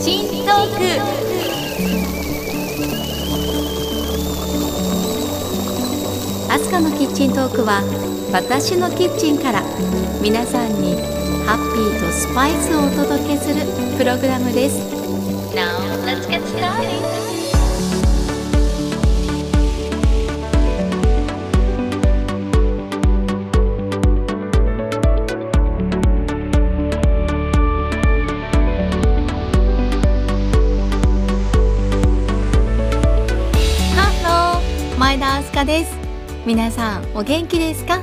新トーク。アスカのキッチントークは私のキッチンから皆さんにハッピーとスパイスをお届けするプログラムです。Now お元気ですか？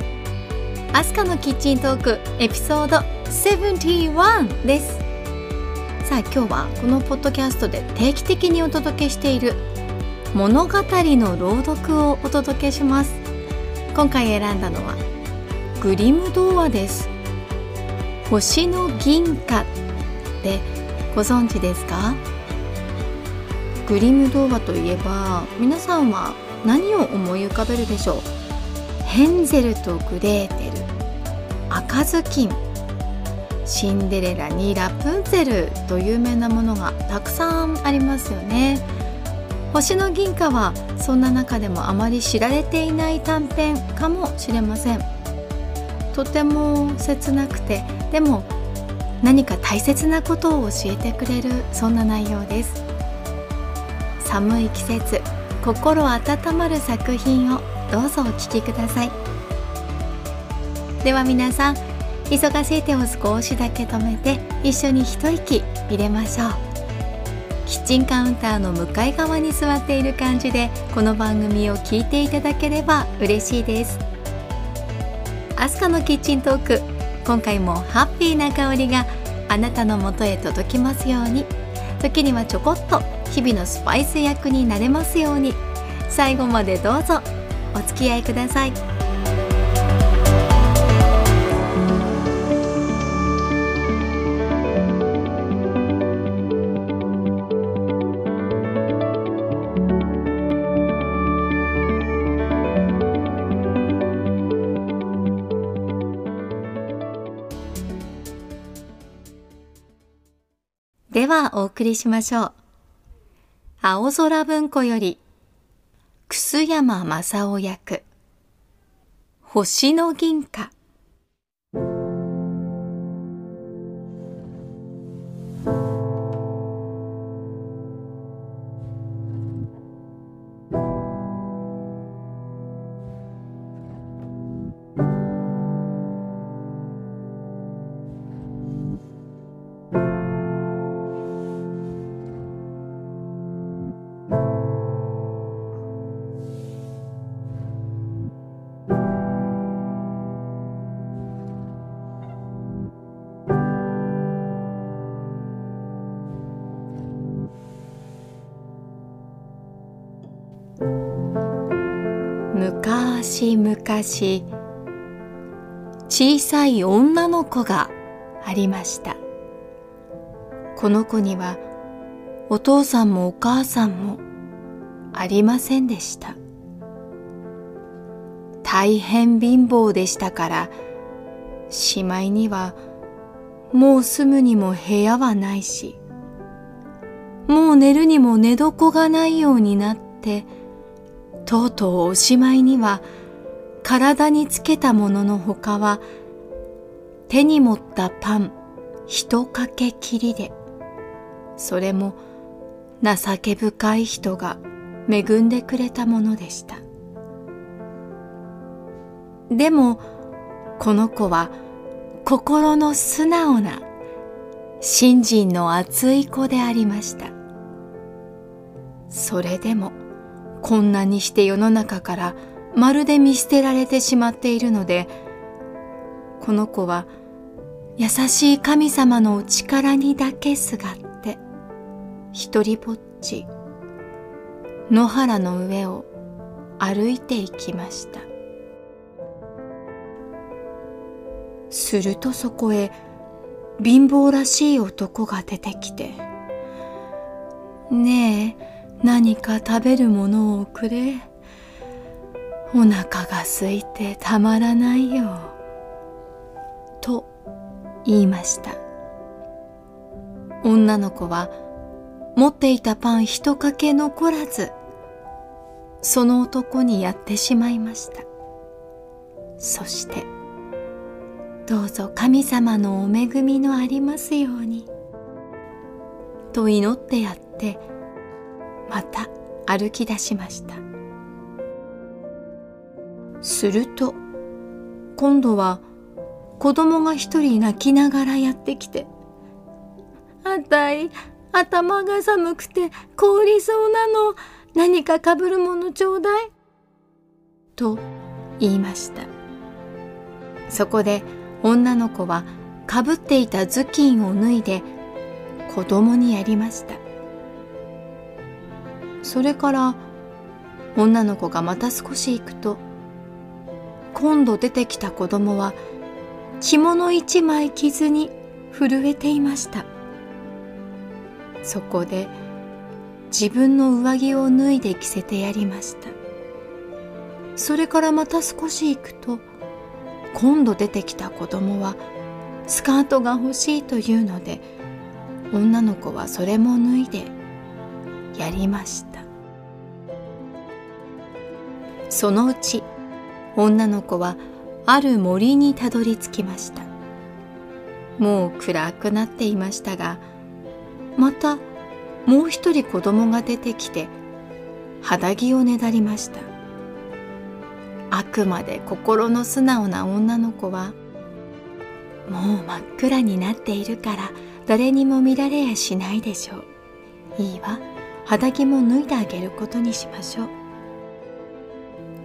アスカのキッチントークエピソード71です。さあ今日はこのポッドキャストで定期的にお届けしている物語の朗読をお届けします。今回選んだのはグリム童話です。星の銀貨ってご存知ですか？グリム童話といえば皆さんは何を思い浮かべるでしょう？ヘンゼルとグレーテル。赤ずきん。シンデレラにラプンツェルと有名なものがたくさんありますよね。星の銀貨はそんな中でもあまり知られていない短編かもしれません。とても切なくてでも何か大切なことを教えてくれるそんな内容です。寒い季節心温まる作品をどうぞお聴きください。では皆さん忙しい手を少しだけ止めて一緒に一息入れましょう。キッチンカウンターの向かい側に座っている感じでこの番組を聞いていただければ嬉しいです。アスカのキッチントーク今回もハッピーな香りがあなたのもとへ届きますように。時にはちょこっと日々のスパイス役になれますように。最後までどうぞお付き合いくださいではお送りしましょう。青空文庫より、楠山正夫役、星の銀貨。昔々小さい女の子がありました。この子にはお父さんもお母さんもありませんでした。大変貧乏でしたからしまいにはもう住むにも部屋はないしもう寝るにも寝床がないようになってとうとうおしまいには体につけたもののほかは手に持ったパン一かけきりで。それも情け深い人が恵んでくれたものでした。でもこの子は心の素直な信心の熱い子でありました。それでもこんなにして世の中からまるで見捨てられてしまっているのでこの子は優しい神様のお力にだけすがって一りぼっち野原の上を歩いていきました。するとそこへ貧乏らしい男が出てきて「ねえ何か食べるものをくれ。お腹が空いてたまらないよ。と言いました。女の子は持っていたパン一かけ残らずその男にやってしまいました。そしてどうぞ神様のお恵みのありますように。と祈ってやってまた歩き出しました。すると今度は子供が一人泣きながらやってきて「あたい頭が寒くて凍りそうなの何かかぶるものちょうだい」と言いました。そこで女の子はかぶっていた頭巾を脱いで子供にやりました。それから女の子がまた少し行くと今度出てきた子供は着物一枚着ずに震えていました。そこで自分の上着を脱いで着せてやりました。それからまた少し行くと今度出てきた子供はスカートが欲しいというので女の子はそれも脱いでやりました。そのうち女の子はある森にたどり着きました。もう暗くなっていましたがまたもう一人子供が出てきて肌着をねだりました。あくまで心の素直な女の子はもう真っ暗になっているから誰にも見られやしないでしょう。いいわ。肌着も脱いであげることにしましょう。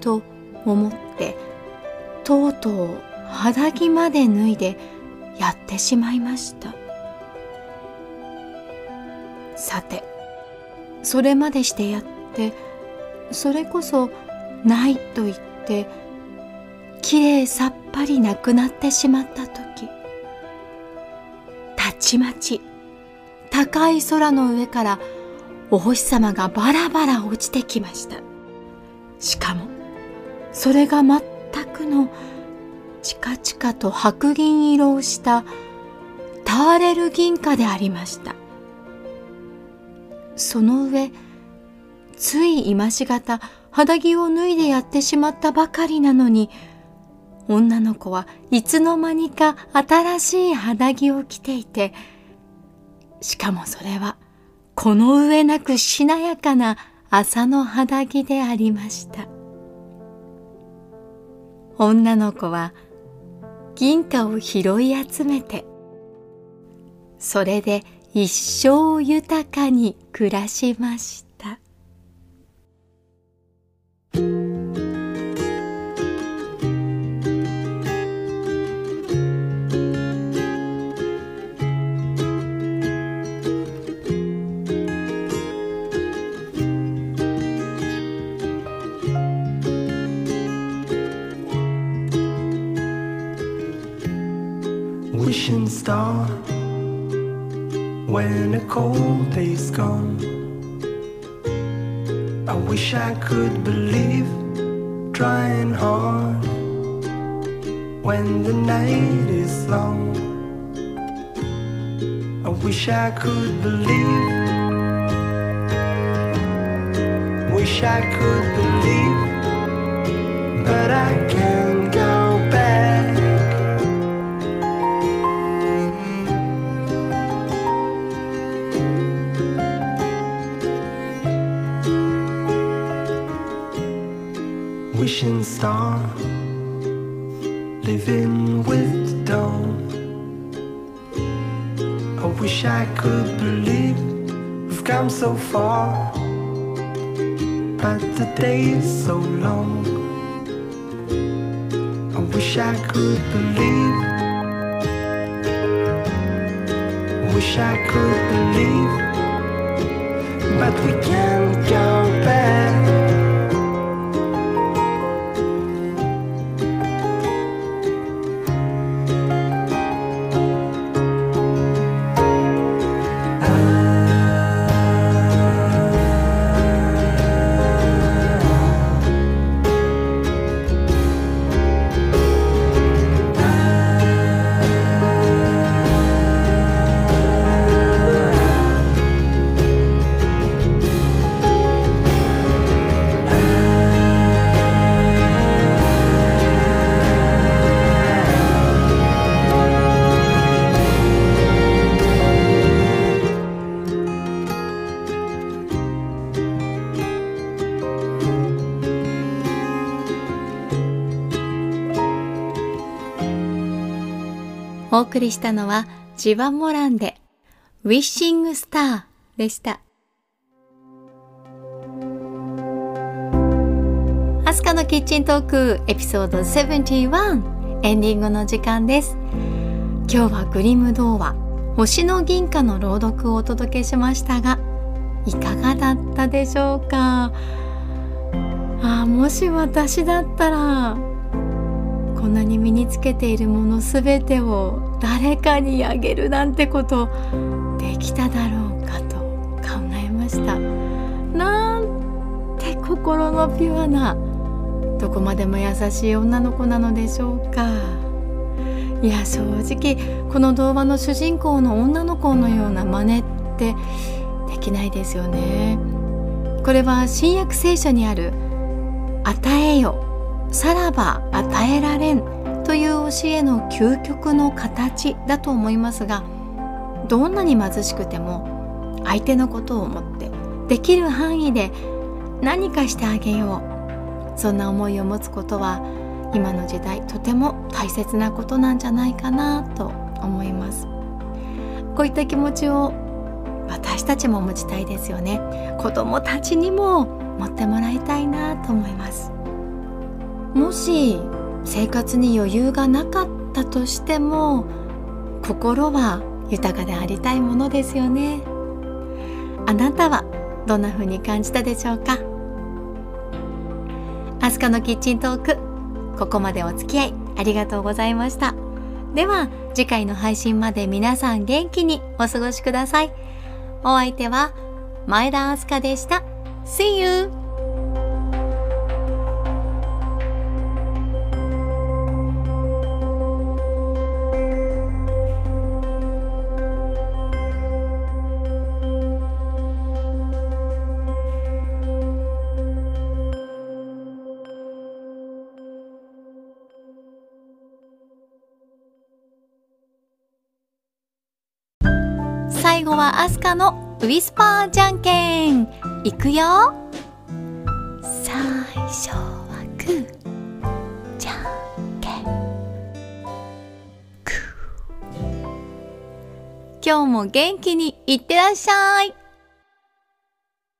と思ってとうとう肌着まで脱いでやってしまいました。さてそれまでしてやってそれこそないと言ってきれいさっぱりなくなってしまった時たちまち高い空の上からお星様がバラバラ落ちてきました。しかもそれが全くのチカチカと白銀色をしたターレル銀貨でありました。その上つい今しがた肌着を脱いでやってしまったばかりなのに女の子はいつの間にか新しい肌着を着ていてしかもそれはこの上なくしなやかな朝の肌着でありました。女の子は銀貨を拾い集めてそれで一生豊かに暮らしました。I wish I could believe, trying hard when the night is long. I wish I could believe, wish I could believe, but I can't star living with the dawn. I wish I could believe we've come so far but the day is so long. I wish I could believe wish I could believe but we can't go お送りしたのはジバモランでウィッシングスターでした。アスカのキッチントークエピソード71エンディングの時間です。今日はグリム童話星の銀貨の朗読をお届けしましたがいかがだったでしょうか？あもし私だったらこんなに身につけているもの全てを誰かにあげるなんてことできただろうかと考えました。なんて心のピュアなどこまでも優しい女の子なのでしょうか。いや正直この童話の主人公の女の子のような真似ってできないですよね。これは新約聖書にある「与えよさらば与えられん」という教えの究極の形だと思いますがどんなに貧しくても相手のことを思ってできる範囲で何かしてあげようそんな思いを持つことは今の時代とても大切なことなんじゃないかなと思います。こういった気持ちを私たちも持ちたいですよね。子供たちにも持ってもらいたいなと思います。もし生活に余裕がなかったとしても心は豊かでありたいものですよね。あなたはどんな風に感じたでしょうか？アスカのキッチントークここまでお付き合いありがとうございました。では次回の配信まで皆さん元気にお過ごしください。お相手は前田明日香でした。See you! 後はアスカのウィスパーじゃんけん。いくよ。最初はグー。じゃんけん。グー。今日も元気にいってらっしゃい。